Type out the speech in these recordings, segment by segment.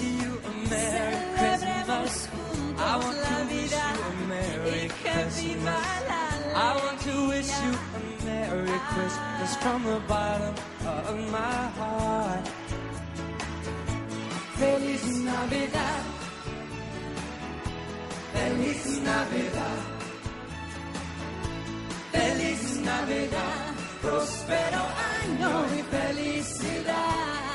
Wish you a Merry Christmas. I want to wish you a Merry Christmas. I want to wish you a Merry Christmas from the bottom of my heart. Feliz Navidad. Feliz Navidad. Feliz Navidad. Prospero año y felicidad.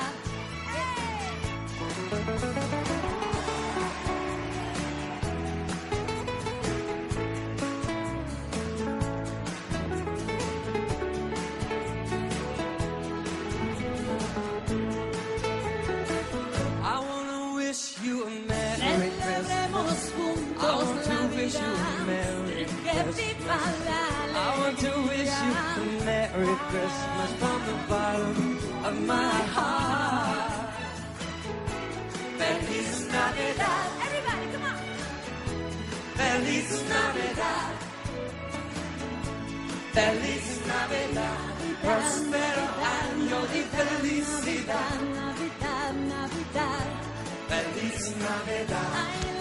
I want to wish you a Merry Christmas from the bottom of my heart. Feliz Navidad. Everybody, come on. Feliz Navidad. Feliz Navidad. Prospero año y felicidad. Navidad, Navidad. Feliz Navidad.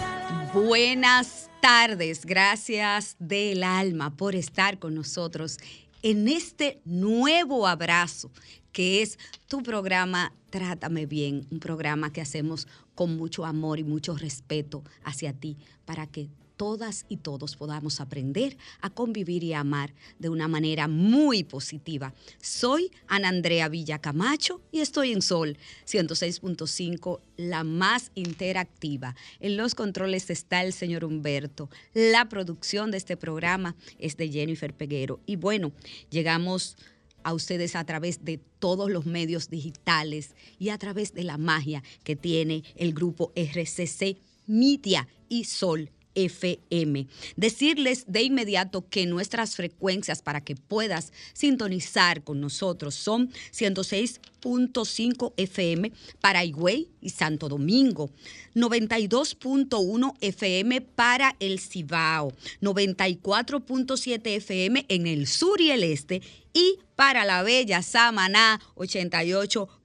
Buenas tardes, gracias del alma por estar con nosotros en este nuevo abrazo que es tu programa Trátame Bien, un programa que hacemos con mucho amor y mucho respeto hacia ti para que todas y todos podamos aprender a convivir y a amar de una manera muy positiva. Soy Ana Andrea Villa Camacho y estoy en Sol 106.5, la más interactiva. En los controles está el señor Humberto. La producción de este programa es de Jennifer Peguero. Y bueno, llegamos a ustedes a través de todos los medios digitales y a través de la magia que tiene el grupo RCC Media y Sol FM. Decirles de inmediato que nuestras frecuencias para que puedas sintonizar con nosotros son 106.5 FM para Higüey y Santo Domingo, 92.1 FM para el Cibao, 94.7 FM en el sur y el este y para la bella Samaná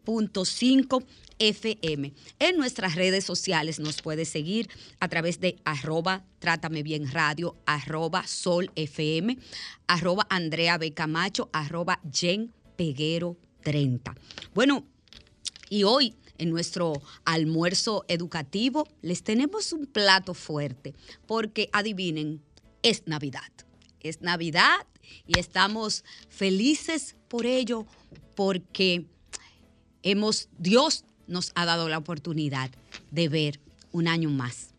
88.5 FM. En nuestras redes sociales nos puedes seguir a través de arroba Trátame Bien Radio, arroba Sol FM, arroba Andrea B. Camacho, arroba Jen Peguero 30. Bueno, y hoy en nuestro almuerzo educativo les tenemos un plato fuerte porque adivinen, es Navidad. Es Navidad y estamos felices por ello porque hemos Dios nos ha dado la oportunidad de ver un año más,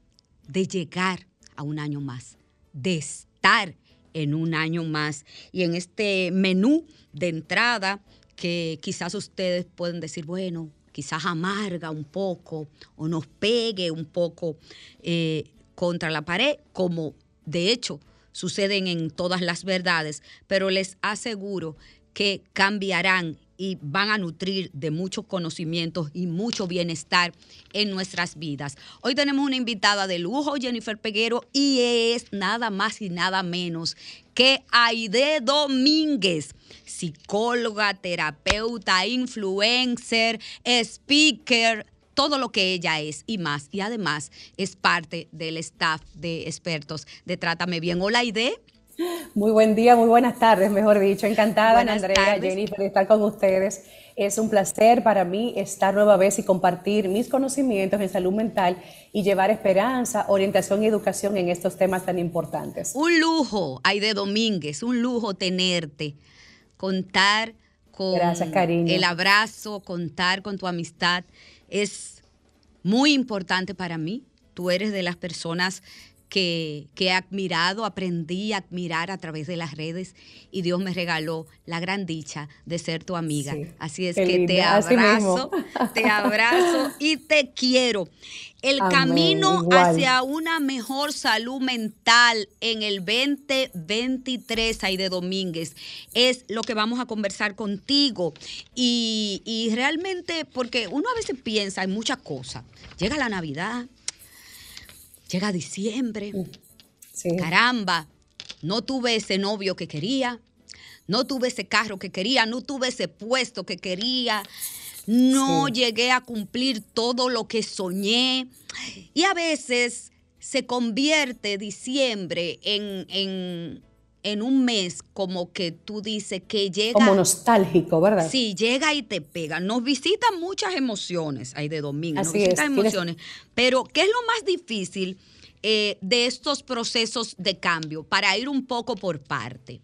de llegar a un año más, de estar en un año más. Y en este menú de entrada, que quizás ustedes pueden decir, bueno, quizás amarga un poco o nos pegue un poco eh, contra la pared, como de hecho suceden en todas las verdades, pero les aseguro que cambiarán y van a nutrir de muchos conocimientos y mucho bienestar en nuestras vidas. Hoy tenemos una invitada de lujo, Jennifer Peguero, y es nada más y nada menos que Aide Domínguez, psicóloga, terapeuta, influencer, speaker, todo lo que ella es y más. Y además es parte del staff de expertos de Trátame Bien. Hola, Aide. Muy buen día, muy buenas tardes, mejor dicho. Encantada, Andrea, Jennifer, de estar con ustedes. Es un placer para mí estar nueva vez y compartir mis conocimientos en salud mental y llevar esperanza, orientación y educación en estos temas tan importantes. Un lujo, Aide Domínguez, un lujo tenerte, contar con Gracias, cariño. el abrazo, contar con tu amistad es muy importante para mí. Tú eres de las personas que, he admirado, aprendí a admirar a través de las redes y Dios me regaló la gran dicha de ser tu amiga. Así es que te abrazo, te abrazo y te quiero. El camino hacia una mejor salud mental en el 2023, ahí de Domínguez, es lo que vamos a conversar contigo. Y, y realmente, porque uno a veces piensa en muchas cosas. Llega la Navidad, Llega diciembre. Caramba, no tuve ese novio que quería, no tuve ese carro que quería, no tuve ese puesto que quería, no llegué a cumplir todo lo que soñé. Y a veces se convierte diciembre en, en, en un mes como que tú dices que llega. Como nostálgico, ¿verdad? Sí, llega y te pega. Nos visitan muchas emociones ahí de domingo, nos visitan emociones. Pero, ¿qué es lo más difícil eh, de estos procesos de cambio? Para ir un poco por parte.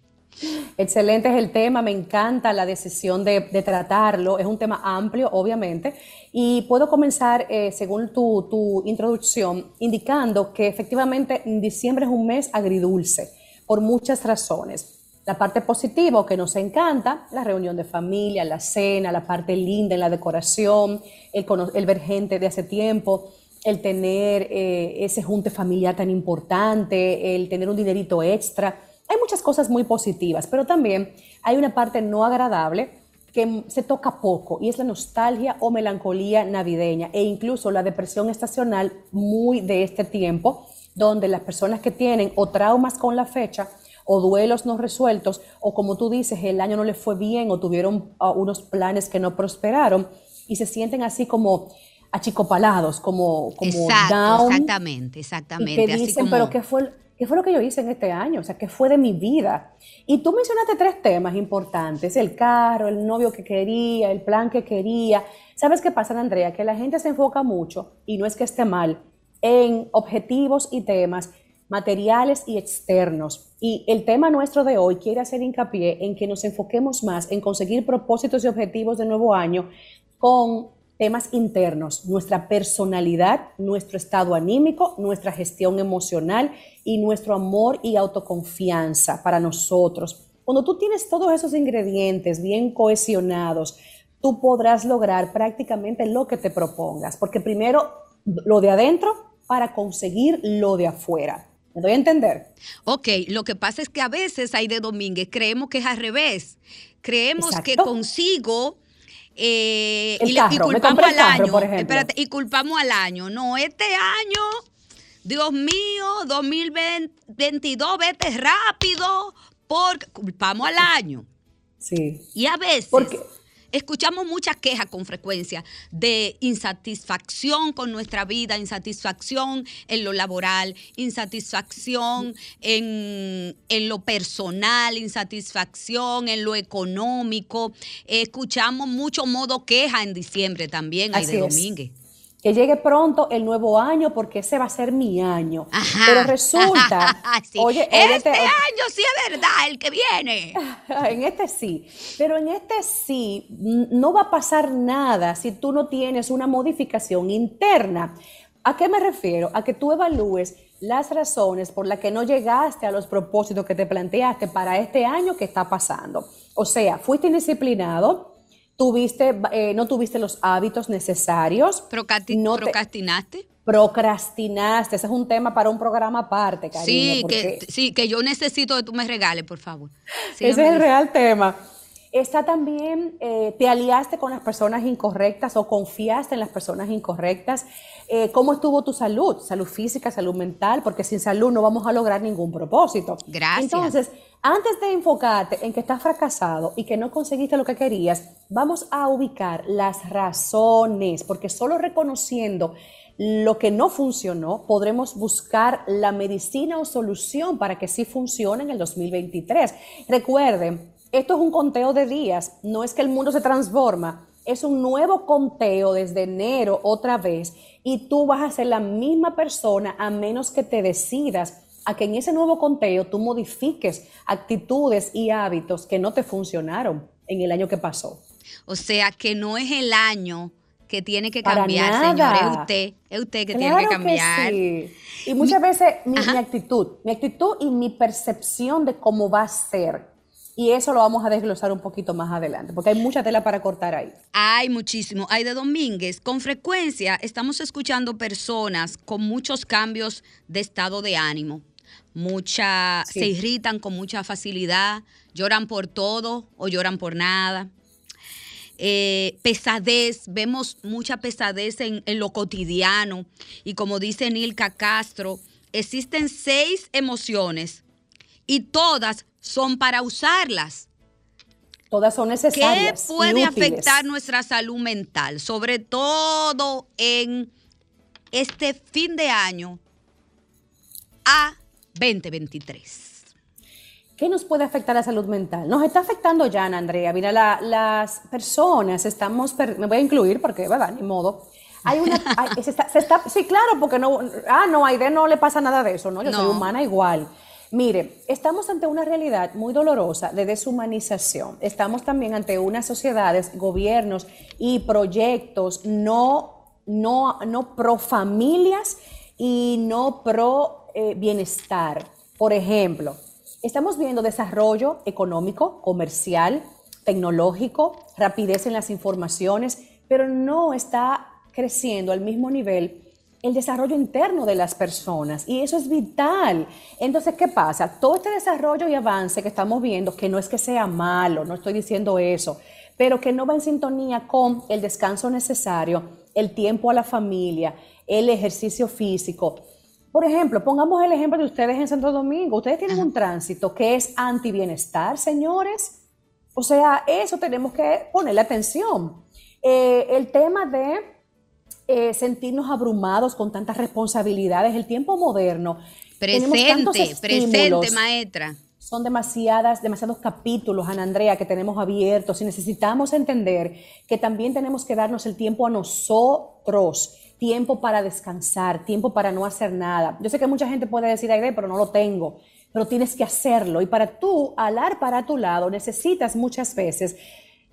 Excelente es el tema, me encanta la decisión de, tratarlo, es un tema amplio, obviamente, y puedo comenzar, eh, según tu, tu introducción, indicando que efectivamente diciembre es un mes agridulce por muchas razones. La parte positiva que nos encanta, la reunión de familia, la cena, la parte linda en la decoración, el, ver gente de hace tiempo, el tener eh, ese junte familiar tan importante, el tener un dinerito extra. Hay muchas cosas muy positivas, pero también hay una parte no agradable que se toca poco y es la nostalgia o melancolía navideña e incluso la depresión estacional muy de este tiempo donde las personas que tienen o traumas con la fecha o duelos no resueltos, o como tú dices, el año no les fue bien o tuvieron ah, unos planes que no prosperaron y se sienten así como achicopalados, como, como down. Exactamente, exactamente. Y que dicen, pero ¿qué fue, ¿qué fue lo que yo hice en este año? O sea, ¿qué fue de mi vida? Y tú mencionaste tres temas importantes, el carro, el novio que quería, el plan que quería. ¿Sabes qué pasa, Andrea? Que la gente se enfoca mucho, y no es que esté mal, en objetivos y temas materiales y externos. Y el tema nuestro de hoy quiere hacer hincapié en que nos enfoquemos más en conseguir propósitos y objetivos de nuevo año con temas internos, nuestra personalidad, nuestro estado anímico, nuestra gestión emocional y nuestro amor y autoconfianza para nosotros. Cuando tú tienes todos esos ingredientes bien cohesionados, tú podrás lograr prácticamente lo que te propongas, porque primero lo de adentro para conseguir lo de afuera. ¿Me doy a entender? Ok, lo que pasa es que a veces, hay de Domínguez, creemos que es al revés. Creemos que consigo... Eh, y, culpamos al año. Espérate, y culpamos al año. No, este año, Dios mío, 2022, vete rápido, porque culpamos al año. Sí. Y a veces. Porque Escuchamos muchas quejas con frecuencia de insatisfacción con nuestra vida, insatisfacción en lo laboral, insatisfacción en, lo personal, insatisfacción en lo económico. Escuchamos mucho modo queja en diciembre también, ahí de Domínguez que llegue pronto el nuevo año porque ese va a ser mi año. Pero resulta, oye, este año sí es verdad, el que viene. en este sí, pero en este sí no va a pasar nada si tú no tienes una modificación interna. ¿A qué me refiero? A que tú evalúes las razones por las que no llegaste a los propósitos que te planteaste para este año que está pasando. O sea, fuiste indisciplinado, tuviste, eh, no tuviste los hábitos necesarios. ¿Procrastinaste? procrastinaste. Ese es un tema para un programa aparte, cariño. Sí, que, sí, que yo necesito que tú me regales, por favor. Ese es el real tema. Está también, eh, te aliaste con las personas incorrectas o confiaste en las personas incorrectas. Eh, ¿Cómo estuvo tu salud? Salud física, salud mental, porque sin salud no vamos a lograr ningún propósito. Gracias. Entonces, antes de enfocarte en que estás fracasado y que no conseguiste lo que querías, vamos a ubicar las razones, porque solo reconociendo lo que no funcionó, podremos buscar la medicina o solución para que sí funcione en el 2023. Recuerden, esto es un conteo de días, no es que el mundo se transforma, es un nuevo conteo desde enero otra vez y tú vas a ser la misma persona a menos que te decidas a que en ese nuevo conteo tú modifiques actitudes y hábitos que no te funcionaron en el año que pasó. O sea, que no es el año que tiene que cambiar, señor. Es usted, es usted que tiene que cambiar. sí. Y muchas veces mi, actitud, mi actitud y mi percepción de cómo va a ser. Y eso lo vamos a desglosar un poquito más adelante, porque hay mucha tela para cortar ahí. Hay muchísimo. Hay de Domínguez. Con frecuencia estamos escuchando personas con muchos cambios de estado de ánimo. Mucha, se irritan con mucha facilidad, lloran por todo o lloran por nada eh, pesadez, vemos mucha pesadez en, lo cotidiano. Y como dice Nilka Castro, existen seis emociones y todas son para usarlas. Todas son necesarias. ¿Qué puede afectar nuestra salud mental? Sobre todo en este fin de año a 2023. ¿Qué nos puede afectar la salud mental? Nos está afectando ya, Andrea. Mira, las personas estamos, me voy a incluir porque, ¿verdad? Ni modo. Hay una, se, está, sí, claro, porque no, ah, no, a Aide no le pasa nada de eso, ¿no? Yo soy humana igual. Mire, estamos ante una realidad muy dolorosa de deshumanización. Estamos también ante unas sociedades, gobiernos y proyectos no, no, no pro familias y no pro eh, bienestar. Por ejemplo, Estamos viendo desarrollo económico, comercial, tecnológico, rapidez en las informaciones, pero no está creciendo al mismo nivel el desarrollo interno de las personas y eso es vital. Entonces, ¿qué pasa? Todo este desarrollo y avance que estamos viendo, que no es que sea malo, no estoy diciendo eso, pero que no va en sintonía con el descanso necesario, el tiempo a la familia, el ejercicio físico, por ejemplo, pongamos el ejemplo de ustedes en Santo Domingo. Ustedes tienen un tránsito que es anti-bienestar, señores. O sea, eso tenemos que ponerle atención. Eh, el tema de eh, sentirnos abrumados con tantas responsabilidades, el tiempo moderno. Presente, presente, maestra. Son demasiadas, demasiados capítulos, Ana Andrea, que tenemos abiertos y necesitamos entender que también tenemos que darnos el tiempo a nosotros tiempo para descansar, tiempo para no hacer nada. Yo sé que mucha gente puede decir, Aide, pero no lo tengo, pero tienes que hacerlo. Y para tú alar para tu lado, necesitas muchas veces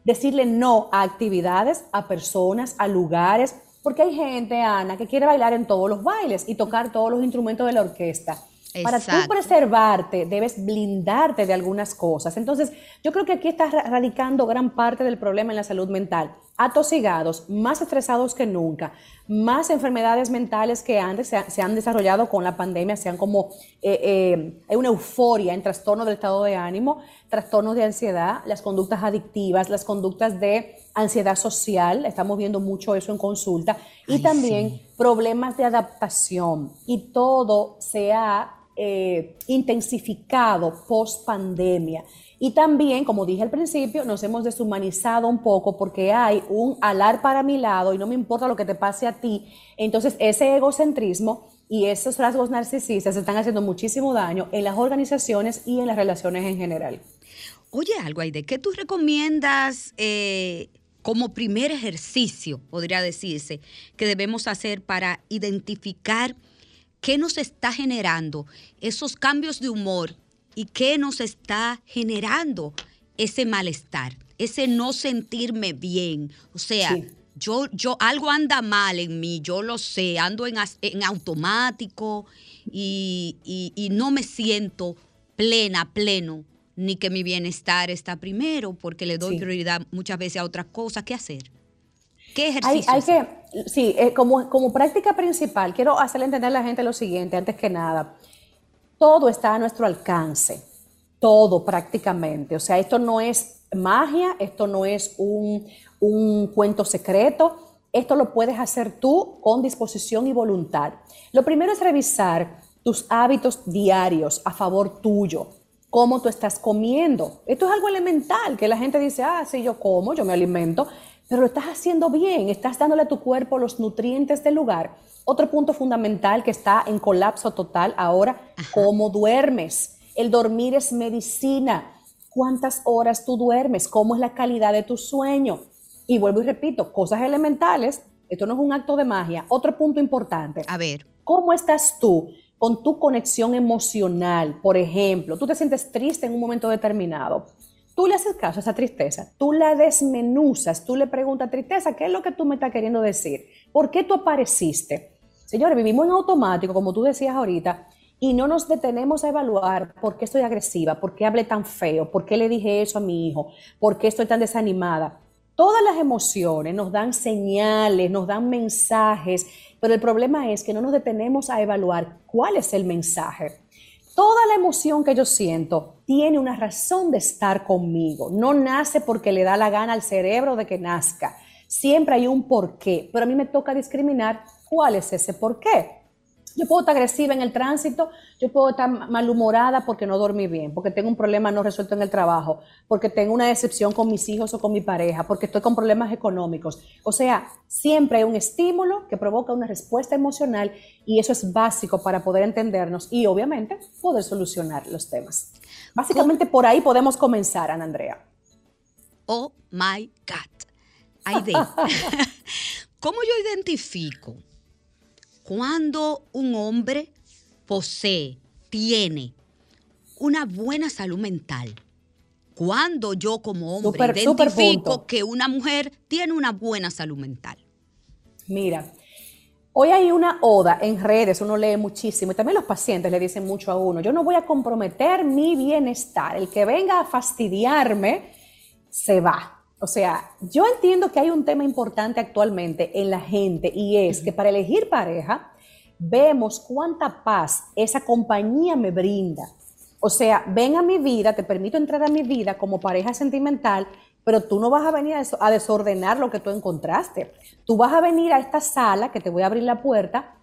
decirle no a actividades, a personas, a lugares, porque hay gente, Ana, que quiere bailar en todos los bailes y tocar todos los instrumentos de la orquesta. Para tú preservarte, debes blindarte de algunas cosas. Entonces, yo creo que aquí está radicando gran parte del problema en la salud mental. Atosigados, más estresados que nunca, más enfermedades mentales que antes se, han desarrollado con la pandemia, sean como eh, eh, una euforia en trastornos del estado de ánimo, trastornos de ansiedad, las conductas adictivas, las conductas de ansiedad social, estamos viendo mucho eso en consulta, y también problemas de adaptación. Y todo se ha eh, intensificado post pandemia. Y también, como dije al principio, nos hemos deshumanizado un poco porque hay un alar para mi lado y no me importa lo que te pase a ti. Entonces, ese egocentrismo y esos rasgos narcisistas están haciendo muchísimo daño en las organizaciones y en las relaciones en general. Oye, algo, Aide, ¿qué tú recomiendas eh, como primer ejercicio, podría decirse, que debemos hacer para identificar qué nos está generando esos cambios de humor y qué nos está generando ese malestar, ese no sentirme bien. O sea, yo, yo, algo anda mal en mí, yo lo sé, ando en, automático y, y no me siento plena, pleno, ni que mi bienestar está primero, porque le doy prioridad muchas veces a otras cosas. ¿Qué hacer? ¿Qué ejercicio? Hay, que, sí, eh, como, como práctica principal, quiero hacerle entender a la gente lo siguiente, antes que nada. Todo está a nuestro alcance, todo prácticamente. O sea, esto no es magia, esto no es un, un cuento secreto, esto lo puedes hacer tú con disposición y voluntad. Lo primero es revisar tus hábitos diarios a favor tuyo, cómo tú estás comiendo. Esto es algo elemental, que la gente dice, ah, sí, yo como, yo me alimento, pero lo estás haciendo bien, estás dándole a tu cuerpo los nutrientes del lugar. Otro punto fundamental que está en colapso total ahora, cómo duermes. El dormir es medicina. ¿Cuántas horas tú duermes? ¿Cómo es la calidad de tu sueño? Y vuelvo y repito, cosas elementales, esto no es un acto de magia. Otro punto importante. A ver. ¿Cómo estás tú con tu conexión emocional? Por ejemplo, tú te sientes triste en un momento determinado tú le haces caso a esa tristeza, tú la desmenuzas, tú le preguntas, tristeza, ¿qué es lo que tú me estás queriendo decir? ¿Por qué tú apareciste? Señores, vivimos en automático, como tú decías ahorita, y no nos detenemos a evaluar por qué estoy agresiva, por qué hablé tan feo, por qué le dije eso a mi hijo, por qué estoy tan desanimada. Todas las emociones nos dan señales, nos dan mensajes, pero el problema es que no nos detenemos a evaluar cuál es el mensaje. Toda la emoción que yo siento tiene una razón de estar conmigo. No nace porque le da la gana al cerebro de que nazca. Siempre hay un porqué, pero a mí me toca discriminar cuál es ese porqué. Yo puedo estar agresiva en el tránsito, yo puedo estar malhumorada porque no dormí bien, porque tengo un problema no resuelto en el trabajo, porque tengo una decepción con mis hijos o con mi pareja, porque estoy con problemas económicos. O sea, siempre hay un estímulo que provoca una respuesta emocional y eso es básico para poder entendernos y obviamente poder solucionar los temas. Básicamente por ahí podemos comenzar, Ana Andrea. Oh my God. Aide, ¿cómo yo identifico? Cuando un hombre posee, tiene una buena salud mental, cuando yo como hombre identifico que una mujer tiene una buena salud mental. Mira, hoy hay una oda en redes, uno lee muchísimo y también los pacientes le dicen mucho a uno, yo no voy a comprometer mi bienestar, el que venga a fastidiarme se va. O sea, yo entiendo que hay un tema importante actualmente en la gente y es que para elegir pareja vemos cuánta paz esa compañía me brinda. O sea, ven a mi vida, te permito entrar a mi vida como pareja sentimental, pero tú no vas a venir a, desordenar lo que tú encontraste. Tú vas a venir a esta sala que te voy a abrir la puerta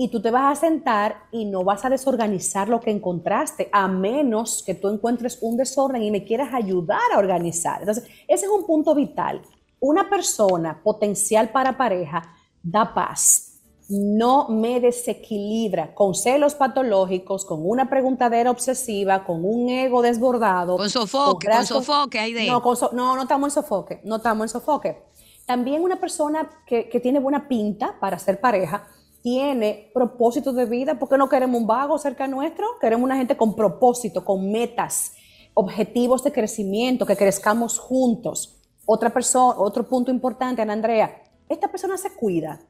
y tú te vas a sentar y no vas a desorganizar lo que encontraste, a menos que tú encuentres un desorden y me quieras ayudar a organizar. Entonces, ese es un punto vital. Una persona potencial para pareja da paz, no me desequilibra con celos patológicos, con una preguntadera obsesiva, con un ego desbordado. Con sofoque, con, sofoque, hay de... No, no, no estamos en sofoque, no estamos en sofoque. También una persona que, que tiene buena pinta para ser pareja, tiene propósito de vida, porque no queremos un vago cerca nuestro, queremos una gente con propósito, con metas, objetivos de crecimiento, que crezcamos juntos. Otra persona, otro punto importante, Ana Andrea, esta persona se cuida,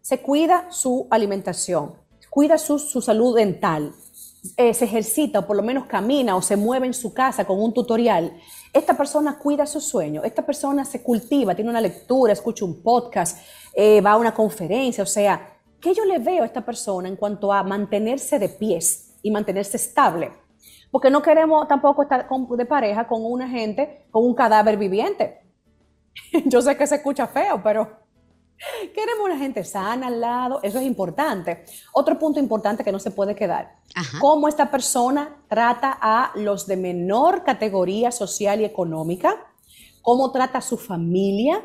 se cuida su alimentación, cuida su, salud dental, eh, se ejercita o por lo menos camina o se mueve en su casa con un tutorial. Esta persona cuida su sueño, esta persona se cultiva, tiene una lectura, escucha un podcast, eh, va a una conferencia, o sea, ¿Qué yo le veo a esta persona en cuanto a mantenerse de pies y mantenerse estable? Porque no queremos tampoco estar de pareja con una gente, con un cadáver viviente. Yo sé que se escucha feo, pero queremos una gente sana al lado, eso es importante. Otro punto importante que no se puede quedar, cómo esta persona trata a los de menor categoría social y económica, cómo trata a su familia,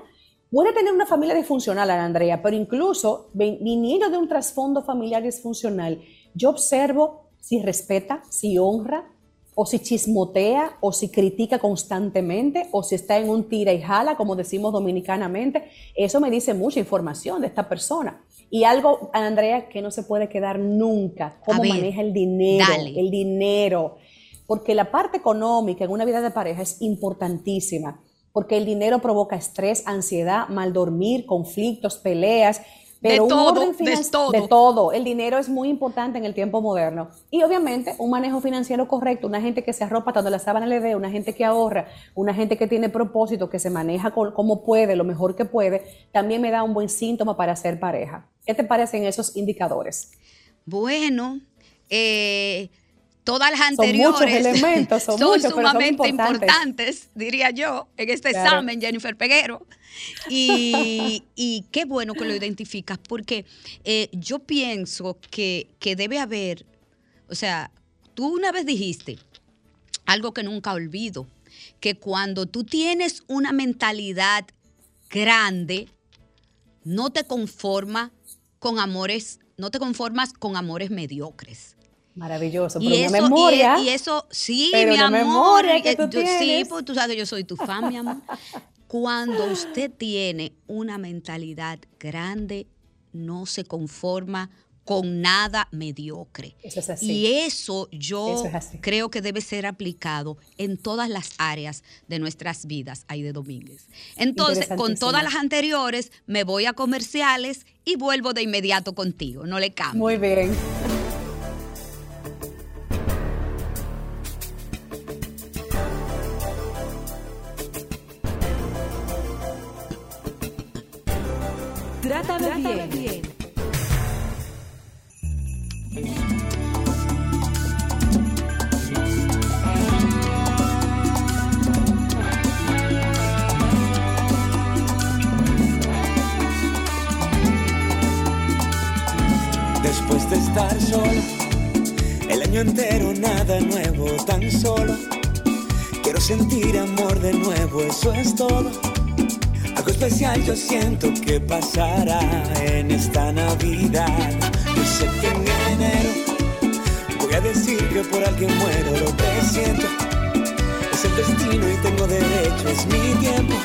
Puede tener una familia disfuncional, Andrea, pero incluso viniendo de un trasfondo familiar disfuncional, yo observo si respeta, si honra, o si chismotea, o si critica constantemente, o si está en un tira y jala, como decimos dominicanamente. Eso me dice mucha información de esta persona. Y algo, Andrea, que no se puede quedar nunca, cómo maneja el dinero, el dinero. Porque la parte económica en una vida de pareja es importantísima porque el dinero provoca estrés, ansiedad, mal dormir, conflictos, peleas. Pero de todo, de todo. De todo. El dinero es muy importante en el tiempo moderno. Y obviamente un manejo financiero correcto, una gente que se arropa cuando la sábana le dé, una gente que ahorra, una gente que tiene propósito, que se maneja como puede, lo mejor que puede, también me da un buen síntoma para ser pareja. ¿Qué te parecen esos indicadores? Bueno, eh, Todas las anteriores son, elementos, son, sumamente importantes. diría yo, en este examen, Jennifer Peguero. Y, qué bueno que lo identificas, porque eh, yo pienso que, que debe haber, o sea, tú una vez dijiste algo que nunca olvido, que cuando tú tienes una mentalidad grande, no te conformas con amores, no te conformas con amores mediocres. Maravilloso, pero y eso, memoria. Y, eso, sí, mi amor. Que tú sí, pues tú sabes que yo soy tu fan, mi amor. Cuando usted tiene una mentalidad grande, no se conforma con nada mediocre. Eso es así. Y eso yo Eso es así. creo que debe ser aplicado en todas las áreas de nuestras vidas, Aide Domínguez. Entonces, con todas las anteriores, me voy a comerciales y vuelvo de inmediato contigo. No le cambio. Muy bien. Trátame, bien. Después de estar solo, el año entero nada nuevo, tan solo. Quiero sentir amor de nuevo, eso es todo. Algo especial yo siento que pasará en esta Navidad. Yo sé que en enero voy a decir que por alguien muero, lo que siento es el destino y tengo derecho, es mi tiempo.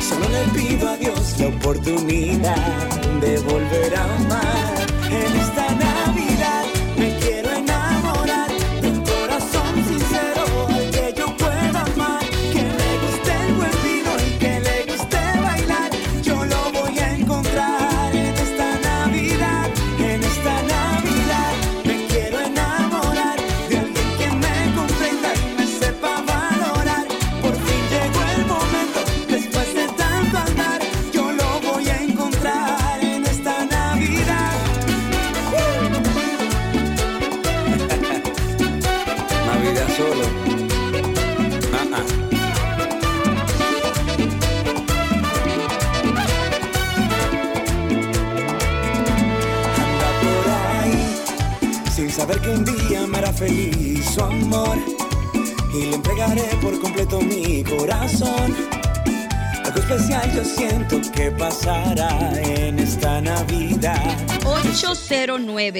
Solo le pido a Dios la oportunidad de volver a amar. En esta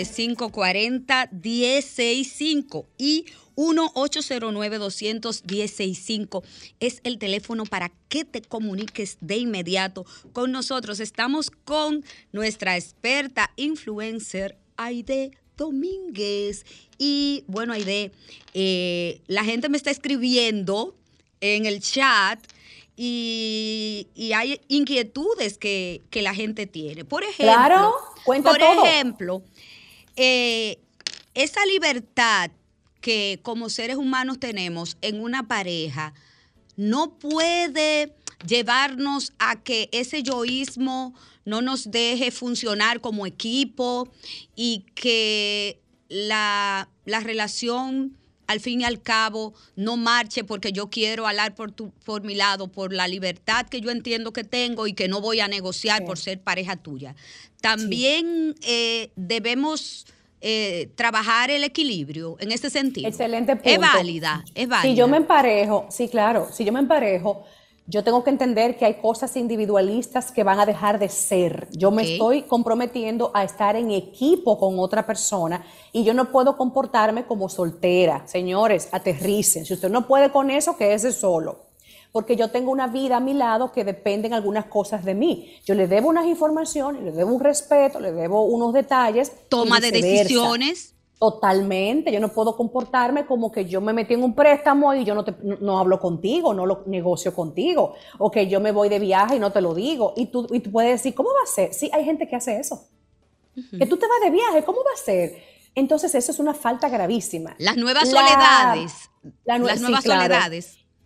809-540-1065 y 1-809-210-65 es el teléfono para que te comuniques de inmediato con nosotros. Estamos con nuestra experta influencer Aide Domínguez. Y bueno, Aide, eh, la gente me está escribiendo en el chat y, y hay inquietudes que, que la gente tiene. Por ejemplo, Claro, por todo. ejemplo, eh, esa libertad que como seres humanos tenemos en una pareja no puede llevarnos a que ese yoísmo no nos deje funcionar como equipo y que la, la relación al fin y al cabo no marche porque yo quiero hablar por, tu, por mi lado, por la libertad que yo entiendo que tengo y que no voy a negociar Sí. por ser pareja tuya. También eh, debemos eh, trabajar el equilibrio en ese sentido. Excelente punto. Es válida, es válida. Si yo me emparejo, sí, claro, si yo me emparejo, yo tengo que entender que hay cosas individualistas que van a dejar de ser. Yo me estoy comprometiendo a estar en equipo con otra persona y yo no puedo comportarme como soltera. Señores, aterricen. Si usted no puede con eso, quédese solo. Porque yo tengo una vida a mi lado que dependen algunas cosas de mí. Yo le debo unas informaciones, le debo un respeto, le debo unos detalles. Toma de decisiones. Totalmente, yo no puedo comportarme como que yo me metí en un préstamo y yo no, te- no, no hablo contigo, no lo negocio contigo, o que yo me voy de viaje y no te lo digo. Y tú, y tú puedes decir, ¿cómo va a ser? Sí, hay gente que hace eso. Que tú te vas de viaje, ¿cómo va a ser? Entonces eso es una falta gravísima. Las nuevas La- soledades. la nue- las sí, nuevas claro.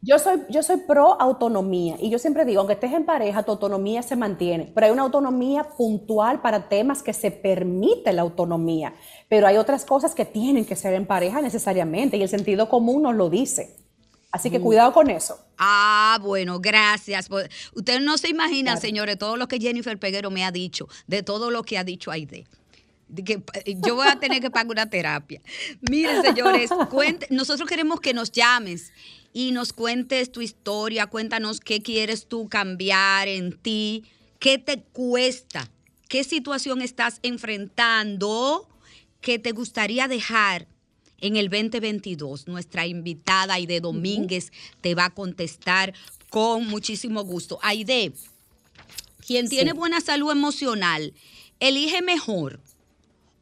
Yo soy, yo soy pro autonomía y yo siempre digo, aunque estés en pareja, tu autonomía se mantiene, pero hay una autonomía puntual para temas que se permite la autonomía, pero hay otras cosas que tienen que ser en pareja necesariamente y el sentido común nos lo dice. Así Mm. que cuidado con eso. Ah, bueno, gracias. Pues, Ustedes no se imaginan, Claro. señores, todo lo que Jennifer Peguero me ha dicho, de todo lo que ha dicho Aide. De que eh, yo voy a tener que pagar una terapia. Miren, señores, cuente- nosotros queremos que nos llames y nos cuentes tu historia, cuéntanos qué quieres tú cambiar en ti, qué te cuesta, qué situación estás enfrentando que te gustaría dejar en el 2022. Nuestra invitada Aide Domínguez te va a contestar con muchísimo gusto. Aide, quien tiene buena salud emocional, elige mejor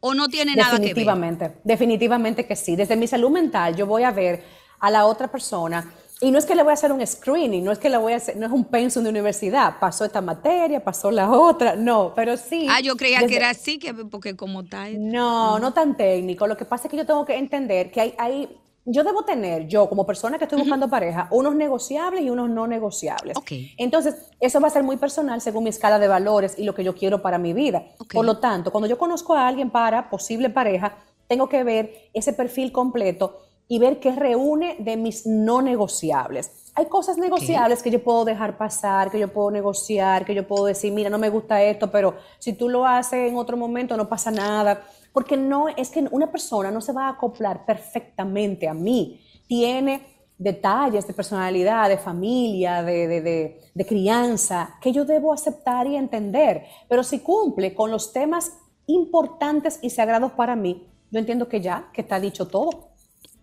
¿O no tiene nada que ver? Definitivamente, definitivamente que sí. Desde mi salud mental yo voy a ver a la otra persona y no es que le voy a hacer un screening, no es que le voy a hacer, no es un pensum de universidad, pasó esta materia, pasó la otra, no, pero sí. Ah, yo creía que era así, que porque como tal. No, no tan técnico. Lo que pasa es que yo tengo que entender que hay, hay yo debo tener, yo como persona que estoy buscando pareja, unos negociables y unos no negociables. Okay. Entonces, eso va a ser muy personal según mi escala de valores y lo que yo quiero para mi vida. Por lo tanto, cuando yo conozco a alguien para posible pareja, tengo que ver ese perfil completo y ver qué reúne de mis no negociables. Hay cosas negociables que yo puedo dejar pasar, que yo puedo negociar, que yo puedo decir, mira, no me gusta esto, pero si tú lo haces en otro momento no pasa nada. Porque no es que una persona no se va a acoplar perfectamente a mí. Tiene detalles de personalidad, de familia, de, de, de, crianza, que yo debo aceptar y entender. Pero si cumple con los temas importantes y sagrados para mí, yo entiendo que ya, que está dicho todo.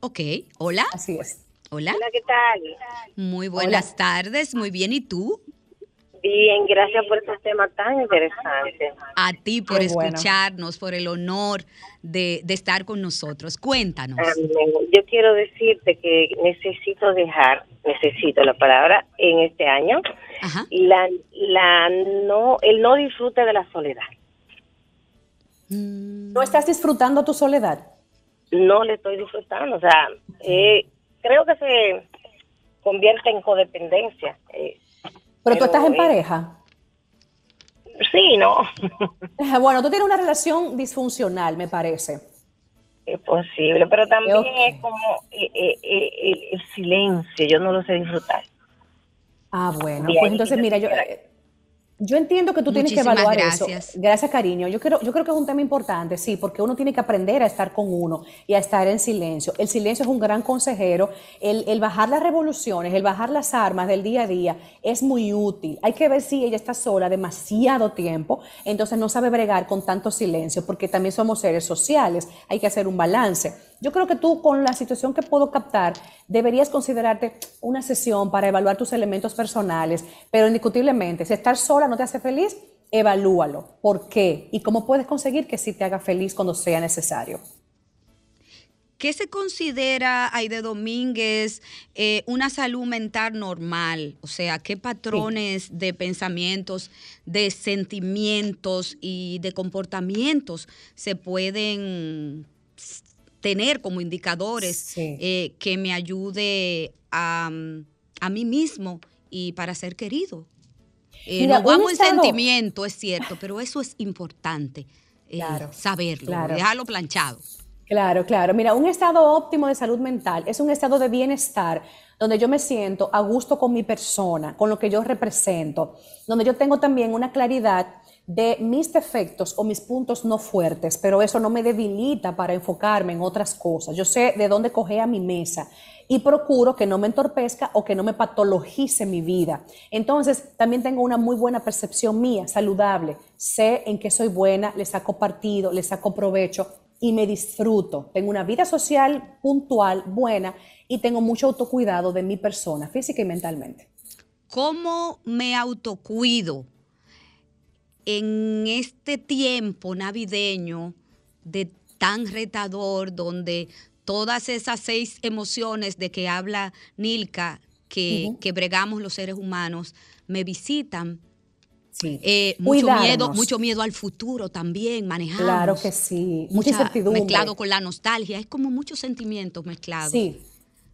Ok, hola. Así es. Hola. Hola, ¿qué tal? Muy buenas tardes, muy bien. ¿Y tú? Bien, gracias por este tema tan interesante. A ti por escucharnos, por el honor de, estar con nosotros. Cuéntanos. Yo quiero decirte que necesito dejar, necesito la palabra en este año, La, la no, el no disfrute de la soledad. ¿No estás disfrutando tu soledad? No le estoy disfrutando. O sea, eh, creo que se convierte en codependencia. Eh, pero, tú estás en pareja. Sí, no. bueno, tú tienes una relación disfuncional, me parece. Es posible, pero también es como eh, el silencio, yo no lo sé disfrutar. Ah, bueno, pues entonces mira, yo, yo entiendo que tú tienes que evaluar gracias. eso. Gracias, cariño. Yo creo, yo creo que es un tema importante, sí, porque uno tiene que aprender a estar con uno y a estar en silencio. El silencio es un gran consejero. El, el bajar las revoluciones, el bajar las armas del día a día es muy útil. Hay que ver si ella está sola demasiado tiempo, entonces no sabe bregar con tanto silencio, porque también somos seres sociales. Hay que hacer un balance. Yo creo que tú, con la situación que puedo captar, deberías considerarte una sesión para evaluar tus elementos personales, pero indiscutiblemente, si estar sola no te hace feliz, evalúalo. ¿Por qué? ¿Y cómo puedes conseguir que sí te haga feliz cuando sea necesario? ¿Qué se considera, Aide Domínguez, eh, una salud mental normal? O sea, ¿qué patrones de pensamientos, de sentimientos y de comportamientos se pueden tener como indicadores eh, que me ayude a, a, mí mismo y para ser querido. Eh, no vamos en sentimiento, es cierto, pero eso es importante eh, saberlo, dejarlo planchado. Claro, claro. Mira, un estado óptimo de salud mental es un estado de bienestar donde yo me siento a gusto con mi persona, con lo que yo represento, donde yo tengo también una claridad de mis defectos o mis puntos no fuertes, pero eso no me debilita para enfocarme en otras cosas. Yo sé de dónde coge a mi mesa y procuro que no me entorpezca o que no me patologice mi vida. Entonces, también tengo una muy buena percepción mía, saludable. Sé en qué soy buena, le saco partido, le saco provecho y me disfruto. Tengo una vida social puntual, buena y tengo mucho autocuidado de mi persona, física y mentalmente. ¿Cómo me autocuido? En este tiempo navideño de tan retador, donde todas esas seis emociones de que habla Nilka, que, bregamos los seres humanos, me visitan. Sí. Eh, mucho miedo, mucho miedo al futuro también manejamos. Claro que sí, mucha incertidumbre. Mezclado con la nostalgia, es como muchos sentimientos mezclados. Sí,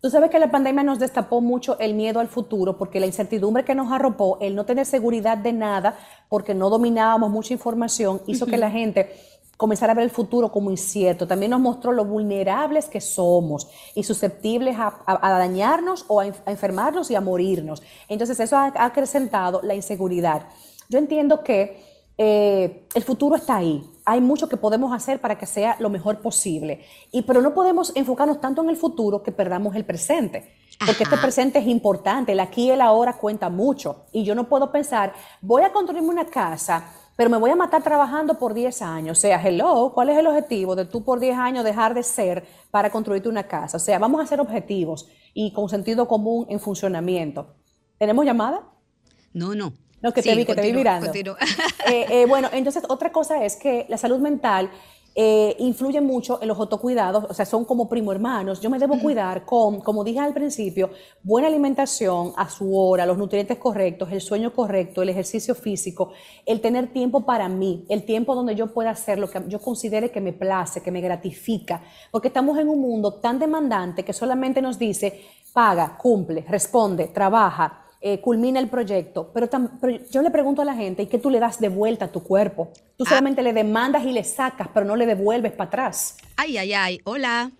Tú sabes que la pandemia nos destapó mucho el miedo al futuro porque la incertidumbre que nos arropó, el no tener seguridad de nada porque no dominábamos mucha información, hizo que la gente comenzara a ver el futuro como incierto. También nos mostró lo vulnerables que somos y susceptibles a, dañarnos o a, enfermarnos y a morirnos. Entonces eso ha acrecentado la inseguridad. Yo entiendo que eh, el futuro está ahí. Hay mucho que podemos hacer para que sea lo mejor posible. Y, pero no podemos enfocarnos tanto en el futuro que perdamos el presente. Porque este presente es importante. El aquí y el ahora cuenta mucho. Y yo no puedo pensar, voy a construirme una casa, pero me voy a matar trabajando por 10 años. O sea, hello, ¿cuál es el objetivo de tú por 10 años dejar de ser para construirte una casa? O sea, vamos a ser objetivos y con sentido común en funcionamiento. ¿Tenemos llamada? No, no. No, que te vi, que te vi mirando. Eh, eh, bueno, entonces otra cosa es que la salud mental eh, influye mucho en los autocuidados, o sea, son como primo hermanos. Yo me debo cuidar con, como dije al principio, buena alimentación a su hora, los nutrientes correctos, el sueño correcto, el ejercicio físico, el tener tiempo para mí, el tiempo donde yo pueda hacer lo que yo considere que me place, que me gratifica, porque estamos en un mundo tan demandante que solamente nos dice, paga, cumple, responde, trabaja, eh, culmina el proyecto, pero, yo le pregunto a la gente, ¿y qué tú le das de vuelta a tu cuerpo? Tú ah. solamente le demandas y le sacas, pero no le devuelves para atrás. Ay, ay, ay, hola.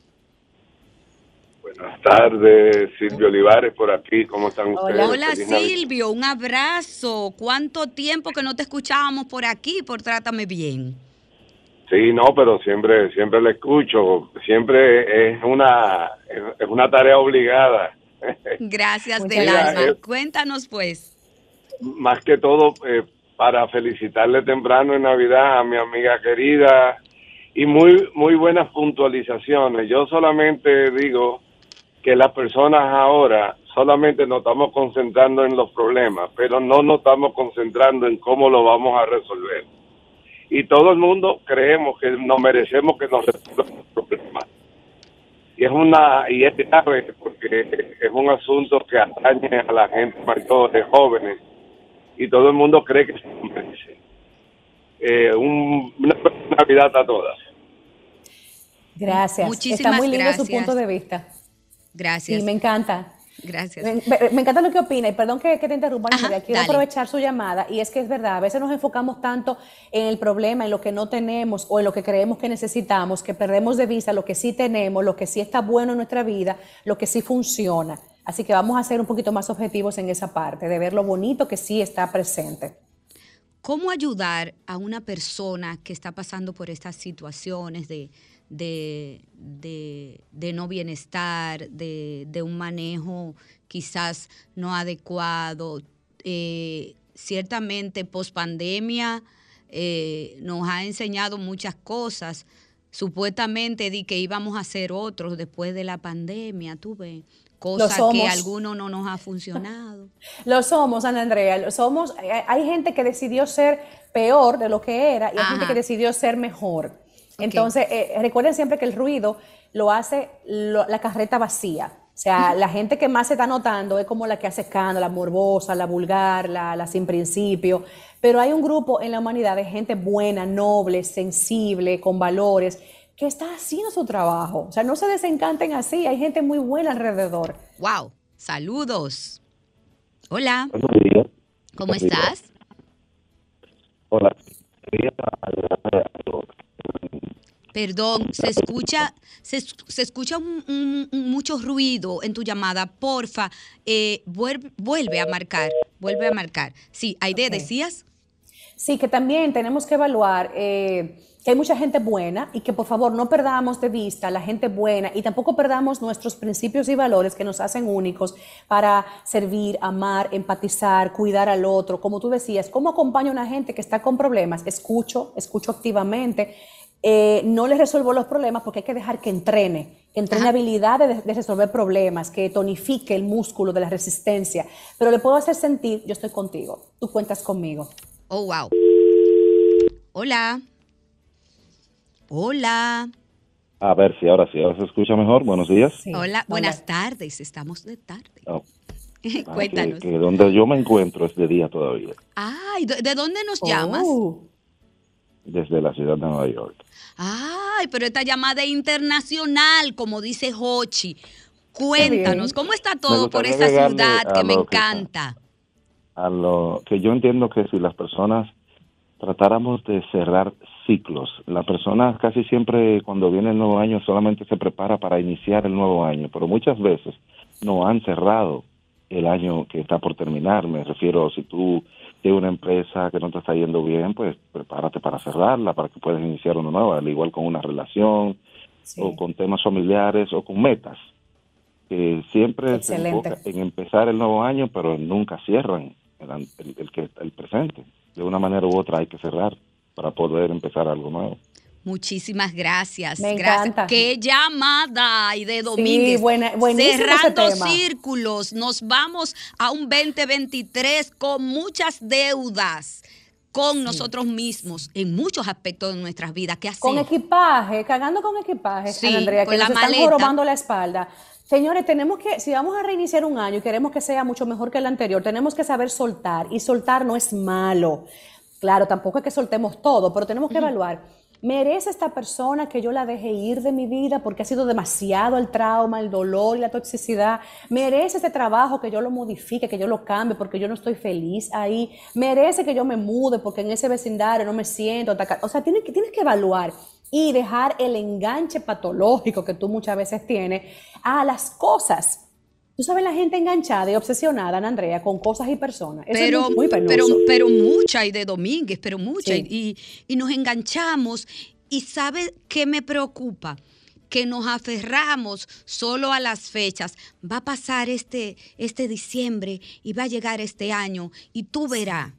Buenas tardes, Silvio Olivares por aquí, ¿cómo están ustedes? Hola Silvio, un abrazo. ¿Cuánto tiempo que no te escuchábamos por aquí, por Trátame Bien? Sí, no, pero siempre siempre le escucho, siempre es una, es una tarea obligada Gracias del alma. Cuéntanos pues. Más que todo, eh, para felicitarle temprano en Navidad a mi amiga querida y muy, muy buenas puntualizaciones. Yo solamente digo que las personas ahora solamente nos estamos concentrando en los problemas, pero no nos estamos concentrando en cómo lo vamos a resolver. Y todo el mundo creemos que nos merecemos que nos resuelvan los problemas y es una y es grave porque es un asunto que atañe a la gente mayor de jóvenes. Y todo el mundo cree que se merece eh, un, una Navidad a todas. Gracias. Muchísimas está muy lindo su punto de vista. Gracias. Sí me encanta Gracias. Me, encanta lo que opina y perdón que, te interrumpa, quiero aprovechar su llamada y es que es verdad, a veces nos enfocamos tanto en el problema, en lo que no tenemos o en lo que creemos que necesitamos, que perdemos de vista lo que sí tenemos, lo que sí está bueno en nuestra vida, lo que sí funciona. Así que vamos a ser un poquito más objetivos en esa parte, de ver lo bonito que sí está presente. ¿Cómo ayudar a una persona que está pasando por estas situaciones de de, de, no bienestar, de, de, un manejo quizás no adecuado. Eh, ciertamente, post pandemia eh, nos ha enseñado muchas cosas. Supuestamente di que íbamos a hacer otros después de la pandemia, tuve cosas que a algunos no nos ha funcionado. Lo somos, Ana Andrea, lo somos. Hay gente que decidió ser peor de lo que era y hay gente que decidió ser mejor. Entonces, eh, recuerden siempre que el ruido lo hace la carreta vacía. O sea, la gente que más se está notando es como la que hace escándalo, la morbosa, la vulgar, la, sin principio. Pero hay un grupo en la humanidad de gente buena, noble, sensible, con valores, que está haciendo su trabajo. O sea, no se desencanten así. Hay gente muy buena alrededor. ¡Wow! Saludos. Hola. ¿Cómo estás? Hola. Perdón, se escucha, se, escucha mucho ruido en tu llamada. Porfa, eh, vuelve, a marcar, vuelve a marcar. Sí, Aide, decías. Sí, que también tenemos que evaluar eh, que hay mucha gente buena y que por favor no perdamos de vista la gente buena y tampoco perdamos nuestros principios y valores que nos hacen únicos para servir, amar, empatizar, cuidar al otro. Como tú decías, ¿cómo acompaño a una gente que está con problemas? Escucho, escucho activamente eh, no le resuelvo los problemas porque hay que dejar que entrene, que entrene habilidades de, resolver problemas, que tonifique el músculo de la resistencia. Pero le puedo hacer sentir, yo estoy contigo, tú cuentas conmigo. Oh, wow. Hola. Hola. A ver si ahora sí, ahora se escucha mejor. Buenos días. Hola, buenas tardes. Estamos de tarde. Oh. Cuéntanos. Que, donde yo me encuentro es de día todavía. Ay, ¿de dónde nos llamas? Desde la ciudad de Nueva York. Ay, pero esta llamada es internacional, como dice Hochi. Cuéntanos, ¿cómo está todo por esa ciudad que me encanta? a lo que yo entiendo que si las personas tratáramos de cerrar ciclos, la persona casi siempre cuando viene el nuevo año solamente se prepara para iniciar el nuevo año, pero muchas veces no han cerrado el año que está por terminar. Me refiero, si tú de una empresa que no te está yendo bien, pues prepárate para cerrarla, para que puedas iniciar una nueva, al igual con una relación o con temas familiares o con metas. Que siempre se enfoca en empezar el nuevo año, pero nunca cierran el, el, el, el presente. De una manera u otra hay que cerrar para poder empezar algo nuevo. Muchísimas gracias. Me gracias. Qué llamada y de Domínguez. Sí, Cerrando círculos, nos vamos a un 2023 con muchas deudas. con nosotros mismos en muchos aspectos de nuestras vidas. ¿Qué Con equipaje, cagando con equipaje, sí, Andrea, con que la nos maleta. están jorobando la espalda. Señores, tenemos que, si vamos a reiniciar un año y queremos que sea mucho mejor que el anterior, tenemos que saber soltar. Y soltar no es malo. Claro, tampoco es que soltemos todo, pero tenemos que evaluar. ¿Merece esta persona que yo la deje ir de mi vida porque ha sido demasiado el trauma, el dolor y la toxicidad? ¿Merece este trabajo que yo lo modifique, que yo lo cambie porque yo no estoy feliz ahí? ¿Merece que yo me mude porque en ese vecindario no me siento? O sea, tienes que, tienes que evaluar y dejar el enganche patológico que tú muchas veces tienes a las cosas. Tú sabes la gente enganchada y obsesionada, Ana Andrea, con cosas y personas. Eso pero, es muy, muy pero, mucha y de Domínguez, pero mucha. Sí. Y, y nos enganchamos. ¿Y sabe qué me preocupa? Que nos aferramos solo a las fechas. Va a pasar este, este diciembre y va a llegar este año y tú verás.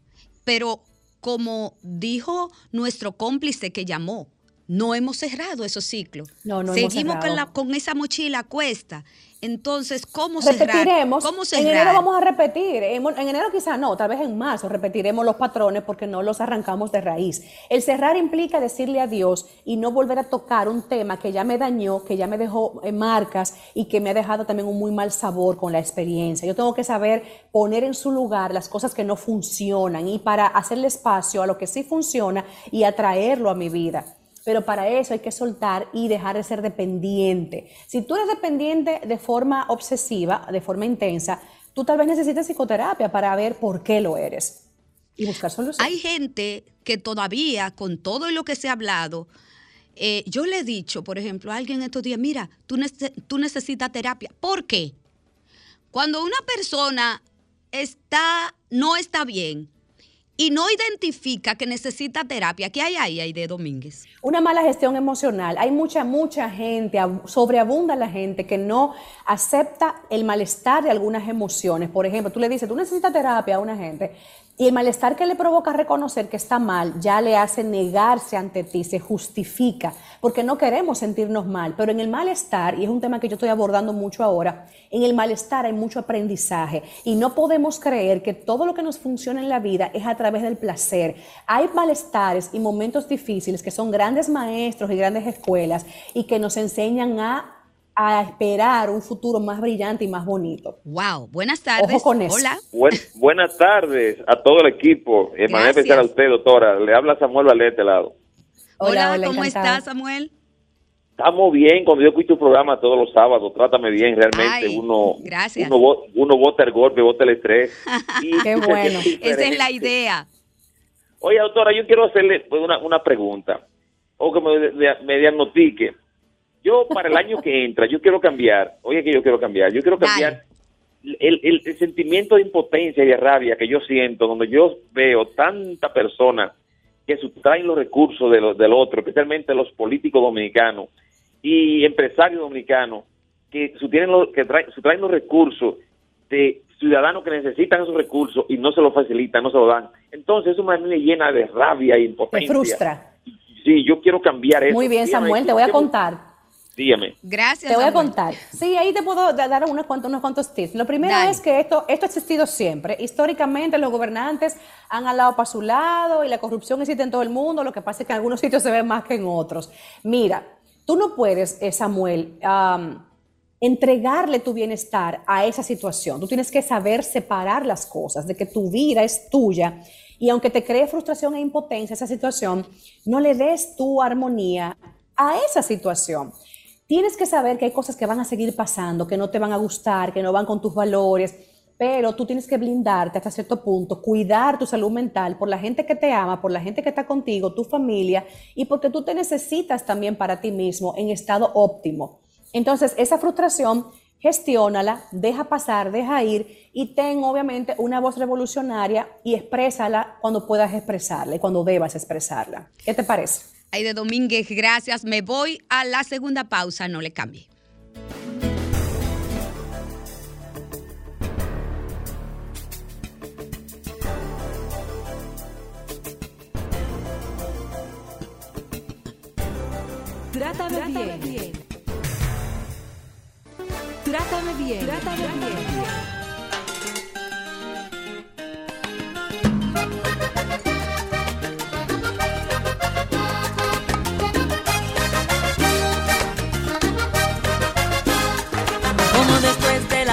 Pero como dijo nuestro cómplice que llamó, no hemos cerrado esos ciclos. No, no hemos Seguimos con, cerrado. la, con esa mochila a cuesta. Entonces, ¿cómo cerrar? repetiremos. ¿Cómo En cerrar? enero vamos a repetir. En, en enero quizá no, tal vez en marzo repetiremos los patrones porque no los arrancamos de raíz. El cerrar implica decirle adiós y no volver a tocar un tema que ya me dañó, que ya me dejó eh, marcas y que me ha dejado también un muy mal sabor con la experiencia. Yo tengo que saber poner en su lugar las cosas que no funcionan y para hacerle espacio a lo que sí funciona y atraerlo a mi vida. Pero para eso hay que soltar y dejar de ser dependiente. Si tú eres dependiente de forma obsesiva, de forma intensa, tú tal vez necesites psicoterapia para ver por qué lo eres y buscar soluciones. Hay gente que todavía, con todo lo que se ha hablado, eh, yo le he dicho, por ejemplo, a alguien estos días, mira, tú, tú necesitas terapia. ¿Por qué? Cuando una persona está, no está bien y no identifica que necesita terapia, ¿qué hay ahí, de Domínguez? Una mala gestión emocional. Hay mucha, mucha gente, ab- sobreabunda la gente que no acepta el malestar de algunas emociones. Por ejemplo, tú le dices, tú necesitas terapia a una gente y el malestar que le provoca reconocer que está mal ya le hace negarse ante ti, se justifica, porque no queremos sentirnos mal. Pero en el malestar, y es un tema que yo estoy abordando mucho ahora, en el malestar hay mucho aprendizaje y no podemos creer que todo lo que nos funciona en la vida es a través del placer. Hay malestares y momentos difíciles que son grandes maestros y grandes escuelas y que nos enseñan a, a esperar un futuro más brillante y más bonito. Wow, buenas tardes. Ojo con eso. Hola. Buen- buenas tardes a todo el equipo. Eh, manera especial a usted, doctora. Le habla Samuel Valer de este lado. Hola, ¿cómo encantada. estás, Samuel? Estamos bien, cuando yo escucho un programa todos los sábados, trátame bien, realmente Ay, uno, gracias. uno, bota el golpe, bota el estrés. Y- Qué bueno. Esa es la idea. Oye, doctora, yo quiero hacerle pues, una, una pregunta, o que me, me diagnostique. Yo para el año que entra, yo quiero cambiar, oye que yo quiero cambiar, yo quiero cambiar el, el- el sentimiento de impotencia y de rabia que yo siento, donde yo veo tanta persona que sustraen los recursos de lo- del otro, especialmente los políticos dominicanos y empresarios dominicanos, que sustraen los, que traen, sustraen los recursos de ciudadanos que necesitan esos recursos y no se los facilitan, no se los dan. Entonces eso a mí me llena de rabia y Te impotencia. frustra. Sí, yo quiero cambiar eso. Muy bien, Samuel, te voy a ¿qué- contar. Dígame. Gracias. Te voy a contar. Sí, ahí te puedo da- dar unos cuantos, unos cuantos tips. Lo primero Dale. es que esto, esto ha existido siempre. Históricamente los gobernantes han hablado para su lado y la corrupción existe en todo el mundo. Lo que pasa es que en algunos sitios se ve más que en otros. Mira, tú no puedes, eh, Samuel, am, entregarle tu bienestar a esa situación. Tú tienes que saber separar las cosas, de que tu vida es tuya. Y aunque te cree frustración e impotencia esa situación, no le des tu armonía a esa situación. Tienes que saber que hay cosas que van a seguir pasando, que no te van a gustar, que no van con tus valores, pero tú tienes que blindarte hasta cierto punto, cuidar tu salud mental por la gente que te ama, por la gente que está contigo, tu familia, y porque tú te necesitas también para ti mismo en estado óptimo. Entonces, esa frustración, gestiónala, deja pasar, deja ir y ten obviamente una voz revolucionaria y exprésala cuando puedas expresarla y cuando debas expresarla. ¿Qué te parece? Ay, de Domínguez, gracias. Me voy a la segunda pausa, no le cambie. Trátame, bien. Trátame bien. Trátame bien.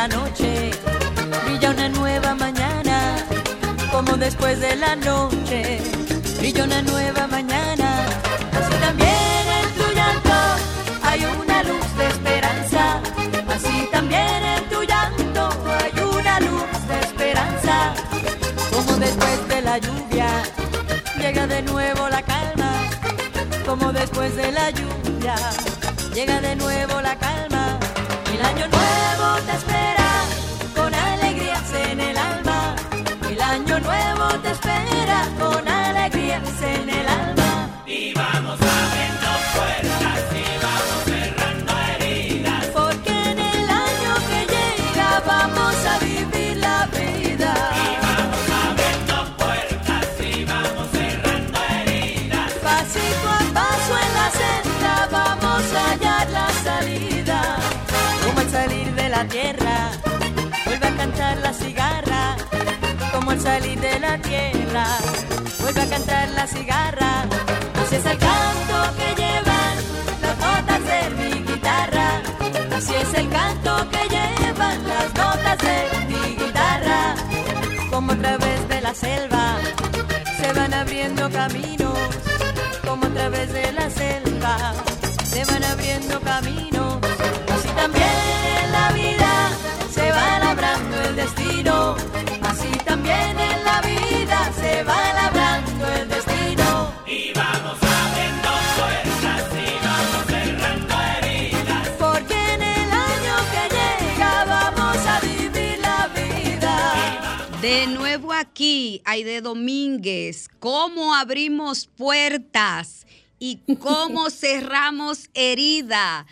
Noche brilla una nueva mañana, como después de la noche brilla una nueva mañana. Así también en tu llanto hay una luz de esperanza, así también en tu llanto hay una luz de esperanza, como después de la lluvia llega de nuevo la calma, como después de la lluvia llega de nuevo la calma. El año nuevo te salir de la tierra, vuelve a cantar la cigarra. Así es el canto que llevan las notas de mi guitarra. Así es el canto que llevan las notas de mi guitarra. Como a través de la selva se van abriendo caminos como a través de la selva se van abriendo caminos. Aide Domínguez, cómo abrimos puertas y cómo cerramos herida,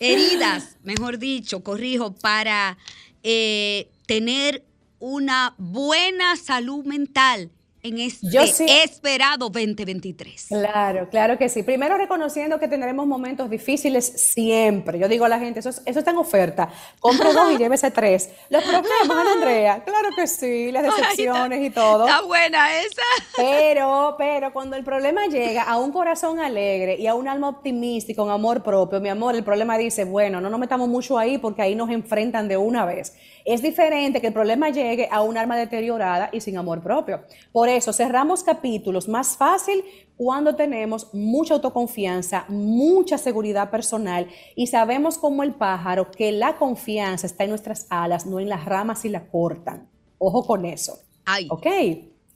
heridas, mejor dicho, corrijo, para eh, tener una buena salud mental en este Yo sí- esperado 2023. Claro, claro que sí. Primero reconociendo que tendremos momentos difíciles siempre. Yo digo a la gente, eso, es- eso está en oferta. Compre dos y llévese tres. Los problemas, Andrea, claro que sí, las decepciones y todo. Está buena esa. Pero, pero cuando el problema llega a un corazón alegre y a un alma optimista y con amor propio, mi amor, el problema dice, bueno, no nos metamos mucho ahí porque ahí nos enfrentan de una vez. Es diferente que el problema llegue a un alma deteriorada y sin amor propio. Por eso cerramos capítulos más fácil cuando tenemos mucha autoconfianza, mucha seguridad personal y sabemos como el pájaro que la confianza está en nuestras alas, no en las ramas y la cortan. Ojo con eso. Ay. ¿Ok?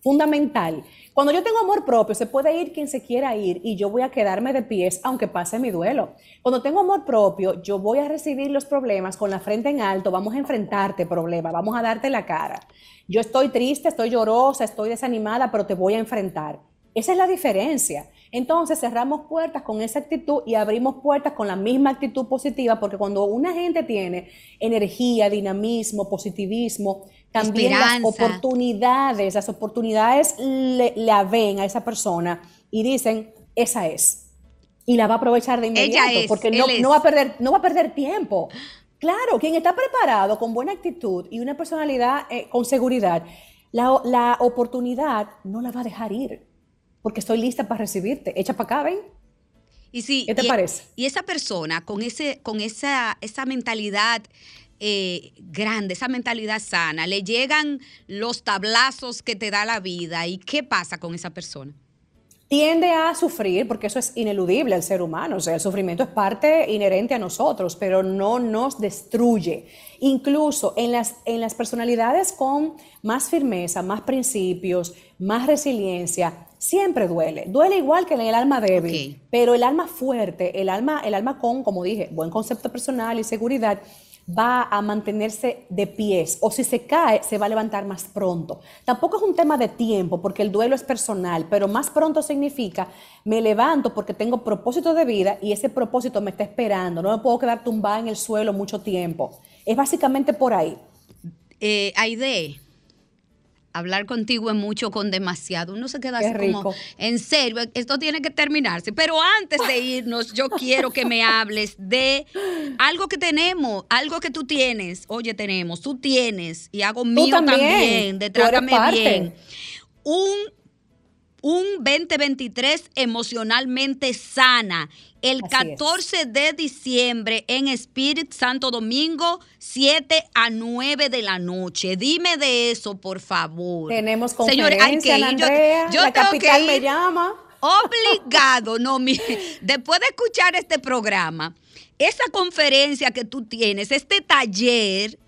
Fundamental. Cuando yo tengo amor propio, se puede ir quien se quiera ir y yo voy a quedarme de pies aunque pase mi duelo. Cuando tengo amor propio, yo voy a recibir los problemas con la frente en alto, vamos a enfrentarte problema, vamos a darte la cara. Yo estoy triste, estoy llorosa, estoy desanimada, pero te voy a enfrentar. Esa es la diferencia. Entonces cerramos puertas con esa actitud y abrimos puertas con la misma actitud positiva, porque cuando una gente tiene energía, dinamismo, positivismo, también las oportunidades, las oportunidades le, la ven a esa persona y dicen, esa es. Y la va a aprovechar de Ella inmediato, es, porque no, no va a perder, no va a perder tiempo. Claro, quien está preparado con buena actitud y una personalidad eh, con seguridad, la, la oportunidad no la va a dejar ir, porque estoy lista para recibirte. Echa para acá, ven. Y sí, ¿Qué te y, parece? Y esa persona con ese, con esa, esa mentalidad eh, grande, esa mentalidad sana, le llegan los tablazos que te da la vida. ¿Y qué pasa con esa persona? tiende a sufrir, porque eso es ineludible al ser humano, o sea, el sufrimiento es parte inherente a nosotros, pero no nos destruye. Incluso en las, en las personalidades con más firmeza, más principios, más resiliencia, siempre duele. Duele igual que en el alma débil, pero el alma fuerte, el alma, el alma con, como dije, buen concepto personal y seguridad, va a mantenerse de pies o si se cae se va a levantar más pronto. Tampoco es un tema de tiempo porque el duelo es personal, pero más pronto significa me levanto porque tengo propósito de vida y ese propósito me está esperando, no me puedo quedar tumbada en el suelo mucho tiempo. Es básicamente por ahí. Eh, hablar contigo es mucho con demasiado. Uno se queda Qué así como, en serio, esto tiene que terminarse. Pero antes de irnos, yo quiero que me hables de algo que tenemos, algo que tú tienes. Oye, tenemos, tú tienes, y hago mío también. también, de Trátame bien. Un, un 2023 emocionalmente sana. El 14 de diciembre en Spirit Santo Domingo, 7 a 9 de la noche. Dime de eso, por favor. Tenemos conferencia, Señores, hay que ir. yo, la capital me llama. Obligado, no, mire, después de escuchar este programa, esa conferencia que tú tienes, este taller,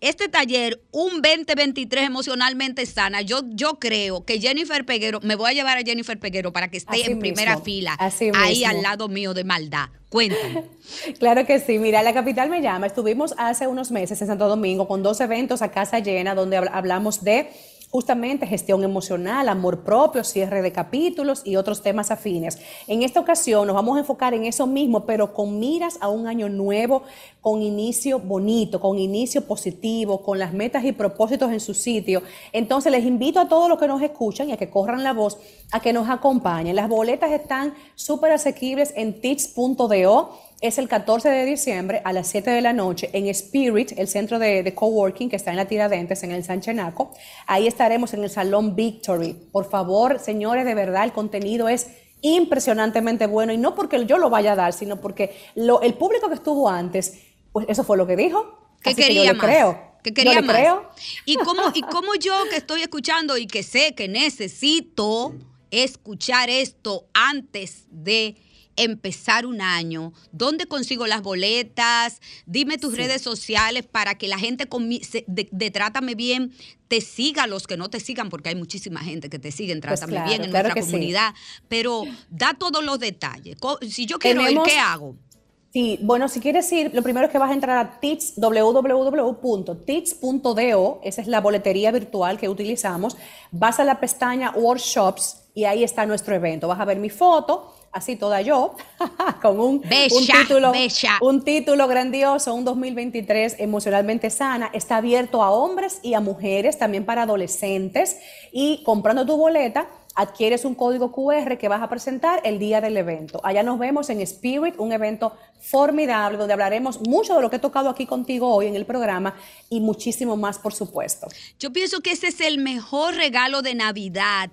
este taller, un 2023 emocionalmente sana, yo, yo creo que Jennifer Peguero, me voy a llevar a Jennifer Peguero para que esté en primera fila, ahí al lado mío de maldad. Cuéntame. Claro que sí. Mira, la capital me llama. Estuvimos hace unos meses en Santo Domingo con dos eventos a casa llena donde hablamos de justamente gestión emocional, amor propio, cierre de capítulos y otros temas afines. En esta ocasión nos vamos a enfocar en eso mismo, pero con miras a un año nuevo, con inicio bonito, con inicio positivo, con las metas y propósitos en su sitio. Entonces les invito a todos los que nos escuchan y a que corran la voz, a que nos acompañen. Las boletas están súper asequibles en tics.do es el 14 de diciembre a las 7 de la noche en Spirit, el centro de, coworking que está en la Tiradentes, en el Sanchenaco. Ahí estaremos en el Salón Victory. Por favor, señores, de verdad, el contenido es impresionantemente bueno y no porque yo lo vaya a dar, sino porque el público que estuvo antes, pues eso fue lo que dijo. Que quería más. Creo. Que quería más. Creo. Y como, y como yo que estoy escuchando y que sé que necesito escuchar esto antes de empezar un año? ¿Dónde consigo las boletas? Dime tus redes sociales para que la gente de, Trátame Bien te siga, los que no te sigan, porque hay muchísima gente que te sigue en pues Trátame Bien en nuestra comunidad. Pero da todos los detalles. Si yo quiero ir, ¿qué hago? Sí, bueno, si quieres ir, lo primero es que vas a entrar a TITS, www.tits.do, esa es la boletería virtual que utilizamos. Vas a la pestaña Workshops y ahí está nuestro evento. Vas a ver mi foto, así toda yo, con un, título, un título grandioso, un 2023 emocionalmente sana. Está abierto a hombres y a mujeres, también para adolescentes. Y comprando tu boleta, adquieres un código QR que vas a presentar el día del evento. Allá nos vemos en Spirit, un evento formidable donde hablaremos mucho de lo que he tocado aquí contigo hoy en el programa y muchísimo más, por supuesto. Yo pienso que ese es el mejor regalo de Navidad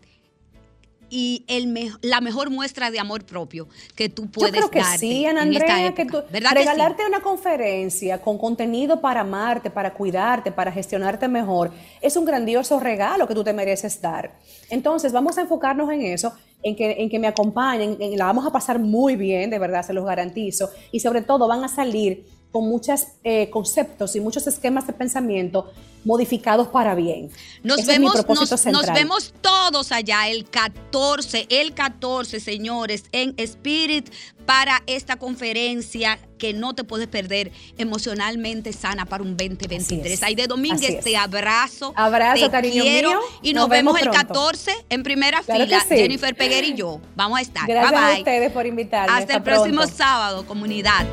y el la mejor muestra de amor propio que tú puedes Yo creo que sí, Ana Andrea, que tú, regalarte una conferencia con contenido para amarte, para cuidarte, para gestionarte mejor, es un grandioso regalo que tú te mereces dar. Entonces, vamos a enfocarnos en eso, en que, en que me acompañen, en, la vamos a pasar muy bien, de verdad, se los garantizo, y sobre todo van a salir con muchos eh, conceptos y muchos esquemas de pensamiento modificados para bien. Nos vemos, nos, vemos todos allá el 14, el 14, señores, en Spirit para esta conferencia que no te puedes perder emocionalmente sana para un 2023. Ahí de Domínguez, te abrazo. Abrazo, te cariño quiero, mío. Y nos, vemos, el 14 en primera fila, Jennifer Peguer y yo. Vamos a estar. Gracias a ustedes por invitarme. Hasta, el próximo sábado, comunidad.